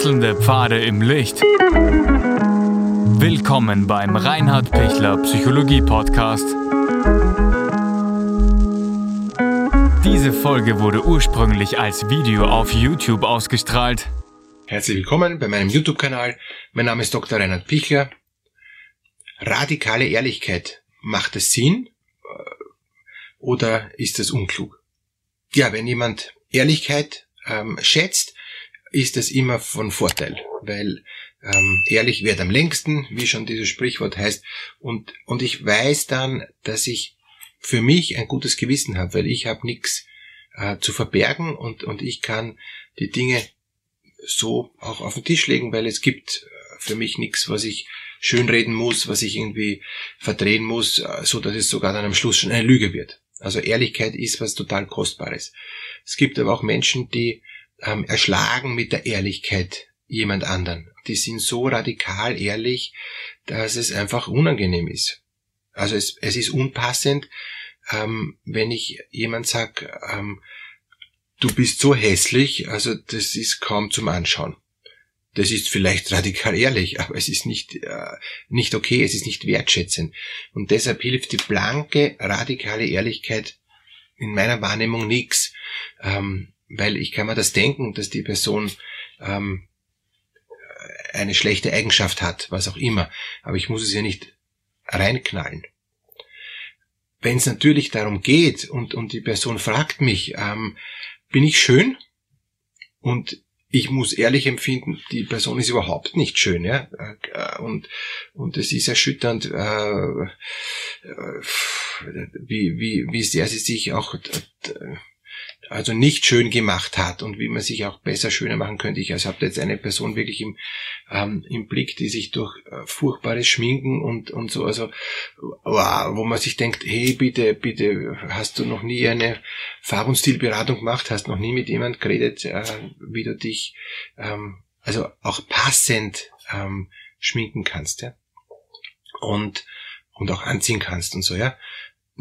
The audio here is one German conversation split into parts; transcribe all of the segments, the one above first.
Wechselnde Pfade im Licht. Willkommen beim Reinhard Pichler Psychologie Podcast. Diese Folge wurde ursprünglich als Video auf YouTube ausgestrahlt. Herzlich willkommen bei meinem YouTube-Kanal. Mein Name ist Dr. Reinhard Pichler. Radikale Ehrlichkeit. Macht es Sinn äh, oder ist es unklug? Ja, wenn jemand Ehrlichkeit ähm, schätzt, ist es immer von Vorteil, weil ähm, ehrlich wird am längsten, wie schon dieses Sprichwort heißt, und, und ich weiß dann, dass ich für mich ein gutes Gewissen habe, weil ich habe nichts äh, zu verbergen und, und ich kann die Dinge so auch auf den Tisch legen, weil es gibt äh, für mich nichts, was ich schönreden muss, was ich irgendwie verdrehen muss, äh, so dass es sogar dann am Schluss schon eine Lüge wird. Also Ehrlichkeit ist was total Kostbares. Es gibt aber auch Menschen, die ähm, erschlagen mit der Ehrlichkeit jemand anderen. Die sind so radikal ehrlich, dass es einfach unangenehm ist. Also es, es ist unpassend, ähm, wenn ich jemand sag, ähm, du bist so hässlich, also das ist kaum zum Anschauen. Das ist vielleicht radikal ehrlich, aber es ist nicht, äh, nicht okay, es ist nicht wertschätzend. Und deshalb hilft die blanke, radikale Ehrlichkeit in meiner Wahrnehmung nichts. Ähm, weil ich kann mir das denken, dass die Person ähm, eine schlechte Eigenschaft hat, was auch immer, aber ich muss es ja nicht reinknallen. Wenn es natürlich darum geht und, und die Person fragt mich, ähm, bin ich schön? Und ich muss ehrlich empfinden, die Person ist überhaupt nicht schön, ja, äh, und und es ist erschütternd, äh, äh, wie wie wie sehr sie sich auch also nicht schön gemacht hat und wie man sich auch besser schöner machen könnte. Ich also habe jetzt eine Person wirklich im, ähm, im Blick, die sich durch äh, furchtbares Schminken und, und so, also wow, wo man sich denkt, hey, bitte, bitte, hast du noch nie eine Farb- und Stilberatung gemacht, hast noch nie mit jemand geredet, äh, wie du dich ähm, also auch passend ähm, schminken kannst, ja. Und, und auch anziehen kannst und so, ja.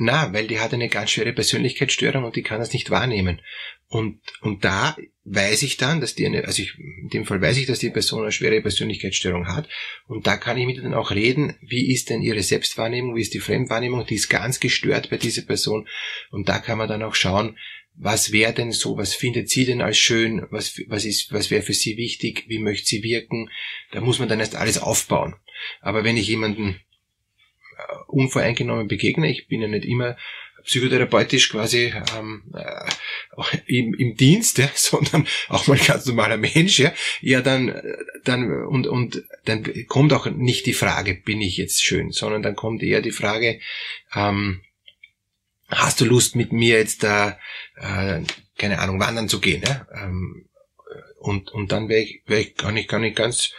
Na, weil die hat eine ganz schwere Persönlichkeitsstörung und die kann das nicht wahrnehmen. Und, und da weiß ich dann, dass die eine, also ich, in dem Fall weiß ich, dass die Person eine schwere Persönlichkeitsstörung hat. Und da kann ich mit ihr dann auch reden, wie ist denn ihre Selbstwahrnehmung, wie ist die Fremdwahrnehmung, die ist ganz gestört bei dieser Person. Und da kann man dann auch schauen, was wäre denn so, was findet sie denn als schön, was, was ist, was wäre für sie wichtig, wie möchte sie wirken. Da muss man dann erst alles aufbauen. Aber wenn ich jemanden unvoreingenommen begegne. Ich bin ja nicht immer psychotherapeutisch quasi ähm, äh, im, im Dienst, ja, sondern auch mal ganz normaler Mensch, ja, ja dann, dann und und dann kommt auch nicht die Frage, bin ich jetzt schön, sondern dann kommt eher die Frage, ähm, hast du Lust mit mir jetzt da, äh, keine Ahnung, wandern zu gehen, ja? Ähm, und und dann wäre ich, wär ich, kann ich kann ich ganz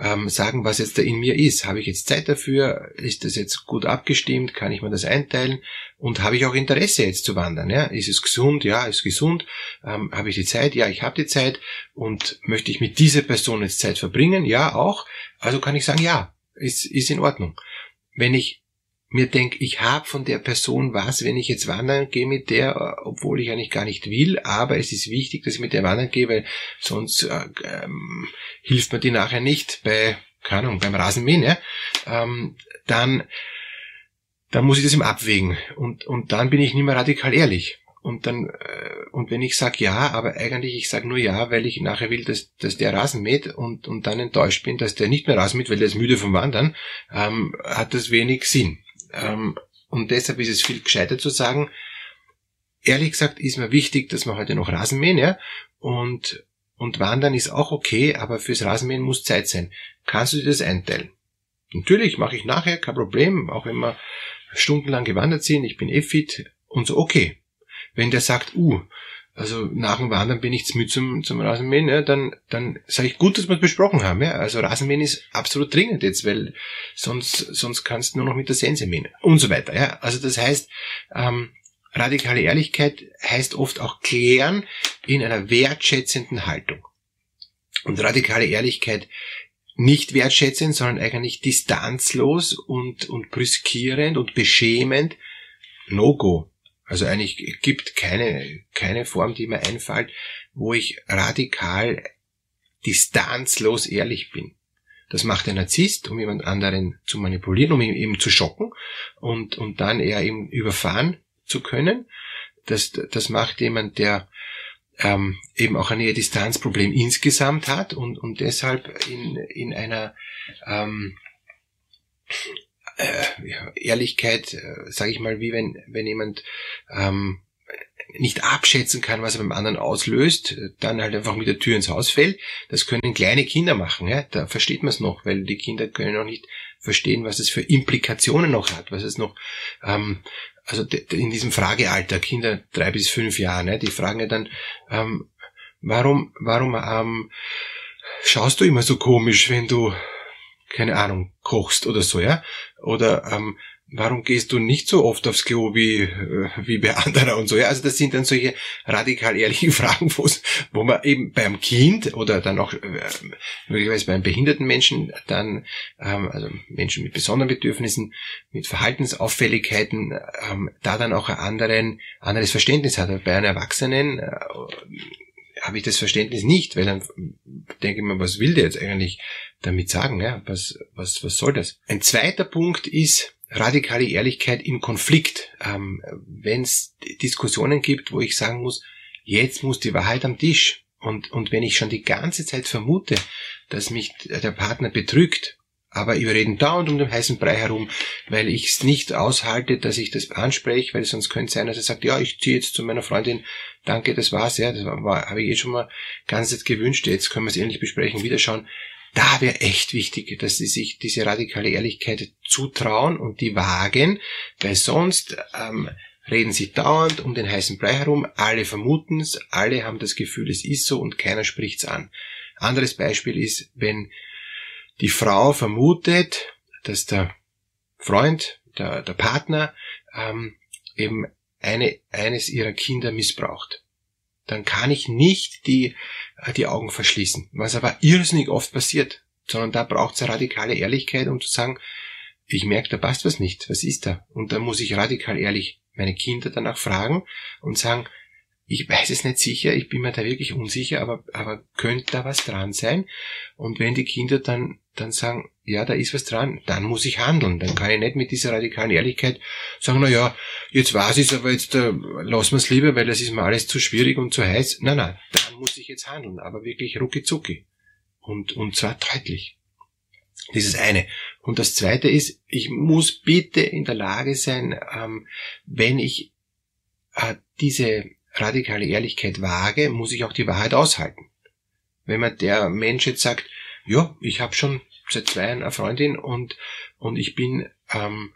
ähm, sagen, was jetzt da in mir ist. Habe ich jetzt Zeit dafür? Ist das jetzt gut abgestimmt? Kann ich mir das einteilen? Und habe ich auch Interesse jetzt zu wandern? Ja? Ist es gesund? Ja, ist gesund. Ähm, habe ich die Zeit? Ja, ich habe die Zeit. Und möchte ich mit dieser Person jetzt Zeit verbringen? Ja, auch. Also kann ich sagen, ja, ist, ist in Ordnung. Wenn ich mir denke, ich habe von der Person was, wenn ich jetzt wandern gehe mit der, obwohl ich eigentlich gar nicht will, aber es ist wichtig, dass ich mit der wandern gehe, weil sonst äh, ähm, hilft mir die nachher nicht bei, keine Ahnung, beim Rasenmähen, ja? ähm, dann, dann muss ich das im Abwägen und, und dann bin ich nicht mehr radikal ehrlich. Und dann, äh, und wenn ich sage ja, aber eigentlich ich sage nur ja, weil ich nachher will, dass, dass der Rasen mäht und, und dann enttäuscht bin, dass der nicht mehr Rasen mäht, weil der ist müde vom Wandern, ähm, hat das wenig Sinn. Ähm, und deshalb ist es viel gescheiter zu sagen, ehrlich gesagt ist mir wichtig, dass wir heute noch Rasen mähen, ja, und, und wandern ist auch okay, aber fürs Rasenmähen muss Zeit sein. Kannst du dir das einteilen? Natürlich mache ich nachher, kein Problem, auch wenn wir stundenlang gewandert sind, ich bin eh fit und so, okay. Wenn der sagt, uh, also nach dem Wandern bin ich zu müde zum, zum Rasenmähen, ja, dann, dann sage ich gut, dass wir es besprochen haben. Ja. Also Rasenmähen ist absolut dringend jetzt, weil sonst, sonst kannst du nur noch mit der Sense mähen und so weiter. Ja. Also das heißt, ähm, radikale Ehrlichkeit heißt oft auch klären in einer wertschätzenden Haltung. Und radikale Ehrlichkeit nicht wertschätzend, sondern eigentlich distanzlos und, und brüskierend und beschämend. No-go. Also eigentlich gibt keine, keine Form, die mir einfällt, wo ich radikal distanzlos ehrlich bin. Das macht der Narzisst, um jemand anderen zu manipulieren, um ihn eben zu schocken und, und dann eher eben überfahren zu können. Das, das macht jemand, der ähm, eben auch ein Nähe-Distanz-Problem insgesamt hat und, und deshalb in, in einer ähm, äh, Ehrlichkeit, äh, sage ich mal, wie wenn, wenn jemand ähm, nicht abschätzen kann, was er beim anderen auslöst, dann halt einfach mit der Tür ins Haus fällt. Das können kleine Kinder machen, ja? da versteht man es noch, weil die Kinder können noch nicht verstehen, was es für Implikationen noch hat, was es noch, ähm, also in diesem Fragealter, Kinder drei bis fünf Jahre, ne, die fragen ja dann, ähm, warum, warum ähm, schaust du immer so komisch, wenn du keine Ahnung, kochst oder so, ja? Oder ähm, warum gehst du nicht so oft aufs Klo wie, äh, wie bei anderen und so, ja? Also das sind dann solche radikal ehrlichen Fragen, wo man eben beim Kind oder dann auch äh, möglicherweise beim behinderten Menschen dann, ähm, also Menschen mit besonderen Bedürfnissen, mit Verhaltensauffälligkeiten, ähm, da dann auch ein anderen, anderes Verständnis hat. Bei einem Erwachsenen äh, habe ich das Verständnis nicht, weil dann denke ich mir, was will der jetzt eigentlich damit sagen? Ja? Was, was, was soll das? Ein zweiter Punkt ist radikale Ehrlichkeit im Konflikt. Ähm, Wenn es Diskussionen gibt, wo ich sagen muss, jetzt muss die Wahrheit am Tisch. Und, und wenn ich schon die ganze Zeit vermute, dass mich der Partner betrügt, aber wir reden dauernd um den heißen Brei herum, weil ich es nicht aushalte, dass ich das anspreche, weil sonst könnte es sein, dass er sagt, ja, ich ziehe jetzt zu meiner Freundin, danke, das war's, ja, das war, war habe ich eh schon mal ganz jetzt gewünscht, jetzt können wir es ähnlich besprechen, wieder schauen. Da wäre echt wichtig, dass sie sich diese radikale Ehrlichkeit zutrauen und die wagen, weil sonst ähm, reden sie dauernd um den heißen Brei herum, alle vermuten es, alle haben das Gefühl, es ist so und keiner spricht's an. Anderes Beispiel ist, wenn die Frau vermutet, dass der Freund, der, der Partner ähm, eben eine, eines ihrer Kinder missbraucht. Dann kann ich nicht die, äh, die Augen verschließen, was aber irrsinnig oft passiert, sondern da braucht es radikale Ehrlichkeit, um zu sagen, ich merke, da passt was nicht, was ist da? Und dann muss ich radikal ehrlich meine Kinder danach fragen und sagen, ich weiß es nicht sicher, ich bin mir da wirklich unsicher, aber, aber könnte da was dran sein? Und wenn die Kinder dann, dann sagen, ja, da ist was dran, dann muss ich handeln. Dann kann ich nicht mit dieser radikalen Ehrlichkeit sagen, na ja, jetzt ich es, aber jetzt äh, lassen wir es lieber, weil das ist mir alles zu schwierig und zu heiß. Nein, nein, dann muss ich jetzt handeln, aber wirklich rucki zucki. Und, und zwar deutlich. Dieses eine. Und das zweite ist, ich muss bitte in der Lage sein, ähm, wenn ich äh, diese radikale Ehrlichkeit wage, muss ich auch die Wahrheit aushalten. Wenn man der Mensch jetzt sagt, ja, ich habe schon seit zwei Jahren eine Freundin und, und ich bin ähm,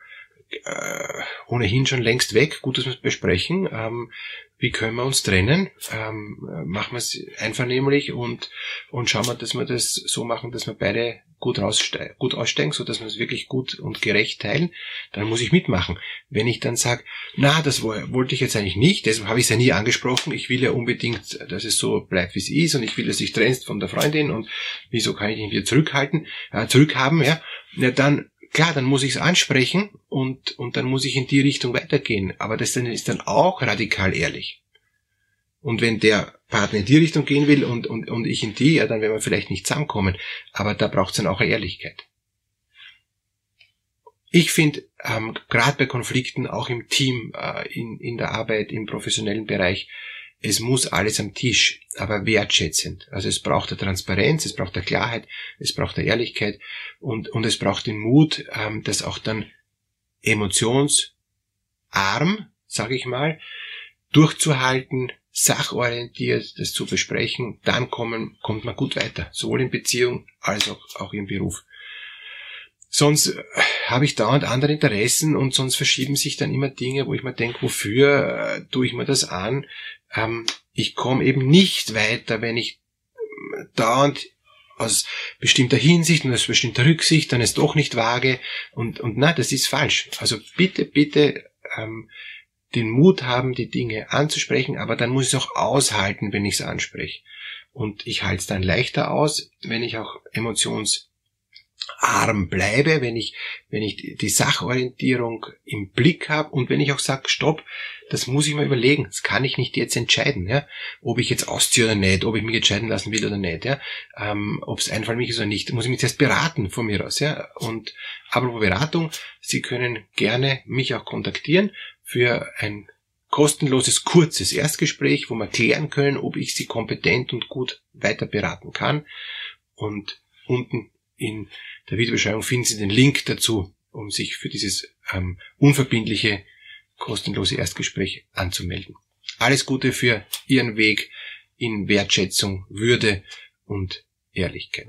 äh, ohnehin schon längst weg, gut, dass wir es besprechen, ähm, wie können wir uns trennen? Ähm, machen wir es einvernehmlich und, und schauen wir, dass wir das so machen, dass wir beide gut, rausste gut aussteigen, so dass wir es wirklich gut und gerecht teilen, dann muss ich mitmachen. Wenn ich dann sage, na, das wollte ich jetzt eigentlich nicht, deshalb habe ich es ja nie angesprochen, ich will ja unbedingt, dass es so bleibt, wie es ist und ich will, dass ich trennst von der Freundin und wieso kann ich ihn wieder zurückhalten, äh, zurückhaben, ja, ja, dann klar, dann muss ich es ansprechen und, und dann muss ich in die Richtung weitergehen. Aber das dann ist dann auch radikal ehrlich. Und wenn der Partner in die Richtung gehen will und, und, und ich in die, ja, dann werden wir vielleicht nicht zusammenkommen. Aber da braucht es dann auch eine Ehrlichkeit. Ich finde, ähm, gerade bei Konflikten, auch im Team, äh, in, in der Arbeit, im professionellen Bereich, es muss alles am Tisch, aber wertschätzend. Also es braucht der Transparenz, es braucht der Klarheit, es braucht der Ehrlichkeit und, und es braucht den Mut, ähm, das auch dann emotionsarm, sage ich mal, durchzuhalten, sachorientiert das zu besprechen, dann kommen, kommt man gut weiter, sowohl in Beziehung als auch, auch im Beruf. Sonst äh, habe ich dauernd andere Interessen und sonst verschieben sich dann immer Dinge, wo ich mir denke, wofür äh, tue ich mir das an? Ähm, ich komme eben nicht weiter, wenn ich äh, dauernd aus bestimmter Hinsicht und aus bestimmter Rücksicht dann es doch nicht wage und, und na, das ist falsch. Also bitte, bitte ähm, den Mut haben, die Dinge anzusprechen, aber dann muss ich es auch aushalten, wenn ich es anspreche. Und ich halte es dann leichter aus, wenn ich auch emotions arm bleibe, wenn ich, wenn ich die Sachorientierung im Blick habe und wenn ich auch sage, stopp, das muss ich mal überlegen, das kann ich nicht jetzt entscheiden, ja, ob ich jetzt ausziehe oder nicht, ob ich mich entscheiden lassen will oder nicht, ja, ähm, ob es einfach mich ist oder nicht, muss ich mich erst beraten von mir aus, ja, und apropos Beratung, Sie können gerne mich auch kontaktieren für ein kostenloses, kurzes Erstgespräch, wo wir klären können, ob ich Sie kompetent und gut weiter beraten kann und unten in der Videobeschreibung finden Sie den Link dazu, um sich für dieses ähm, unverbindliche, kostenlose Erstgespräch anzumelden. Alles Gute für Ihren Weg in Wertschätzung, Würde und Ehrlichkeit.